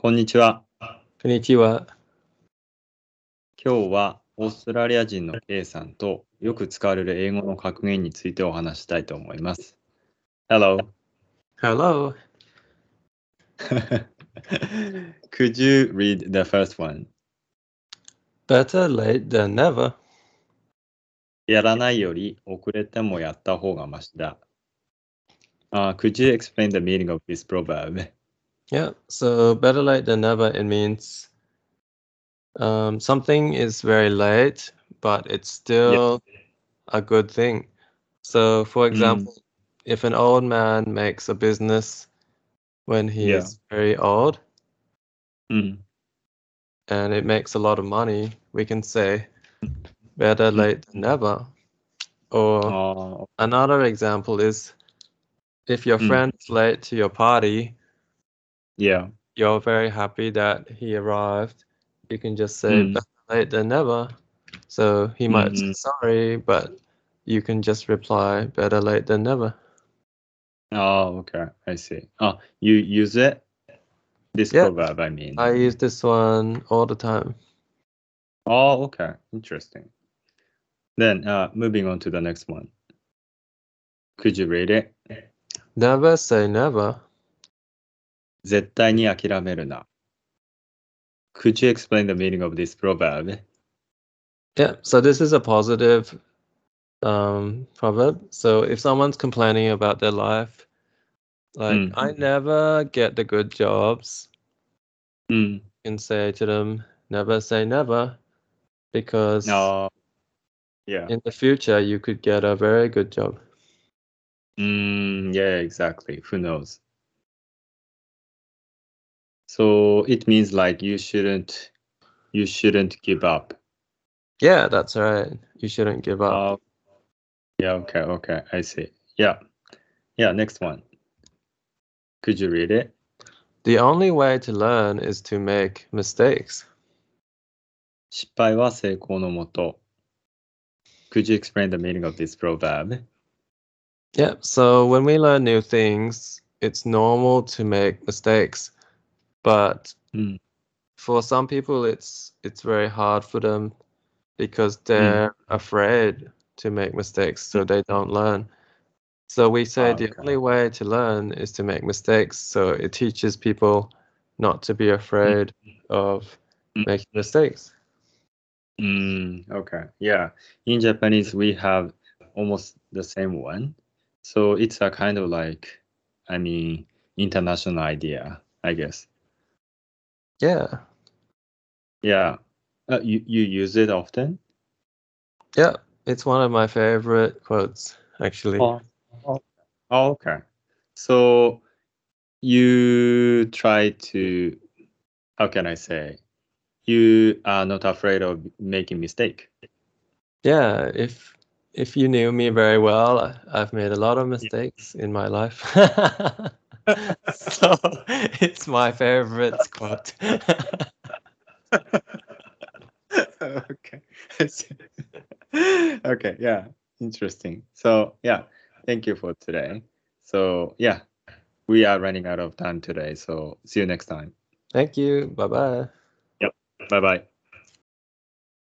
こんにちは。こんにちは。今日はオーストラリア人の A さんとよく使われる英語の格言についてお話したいと思います。Hello. Hello. Could you read the first one? Better late than never. やらないより遅れてもやった方がましだ。Uh, could you explain the meaning of this proverb? Yeah, so better late than never, it means um, something is very late, but it's still yep. a good thing. So, for mm-hmm. example, mm. if an old man makes a business when he yeah. is very old mm. and it makes a lot of money, we can say better mm-hmm. late than never. Or oh. another example is if your mm. friend late to your party, yeah. you're very happy that he arrived. You can just say Mm. better late than never. So he might say Mhm. sorry, but you can just reply better late than never. Oh, okay. I see. Oh, you use it? This Yeah. proverb, I mean. I use this one all the time. Oh, okay. Interesting. Then, uh, moving on to the next one. Could you read it? Never say never. 絶対に諦めるな。Could you explain the meaning of this proverb? Yeah, so this is a positive um, proverb. So if someone's complaining about their life, like, Mm. I never get the good jobs, うん。 you can say to them, never say never, because Uh, yeah. in the future you could get a very good job. Mm, yeah, exactly. Who knows? So it means like you shouldn't you shouldn't give up. Yeah, that's right. You shouldn't give up. Uh, yeah, okay, okay. I see. Yeah. Yeah, next one. Could you read it? the only way to learn is to make mistakes. 失敗は成功のもと。Could you explain the meaning of this proverb? Yeah, so when we learn new things, it's normal to make mistakes. But Mm. for some people it's it's very hard for them because they're afraid to make mistakes so they don't learn. So we say the only way to learn is to make mistakes. So it teaches people not to be afraid of Mm. making mistakes. Mm, okay. Yeah. In Japanese, we have almost the same one. So it's a kind of like, I mean, international idea, I guess. Yeah. Yeah. Uh, you, you use it often? Yeah. It's one of my favorite quotes, actually. Oh, oh, okay. So you try to, how can I say, you are not afraid of making mistake. Yeah, if if you knew me very well, I've made a lot of mistakes in my life. so it's my favorite quote. okay. Okay, yeah. Interesting. So, yeah, thank you for today. So, yeah, we are running out of time today. So, see you next time. Thank you. Bye bye. Yep. Bye bye.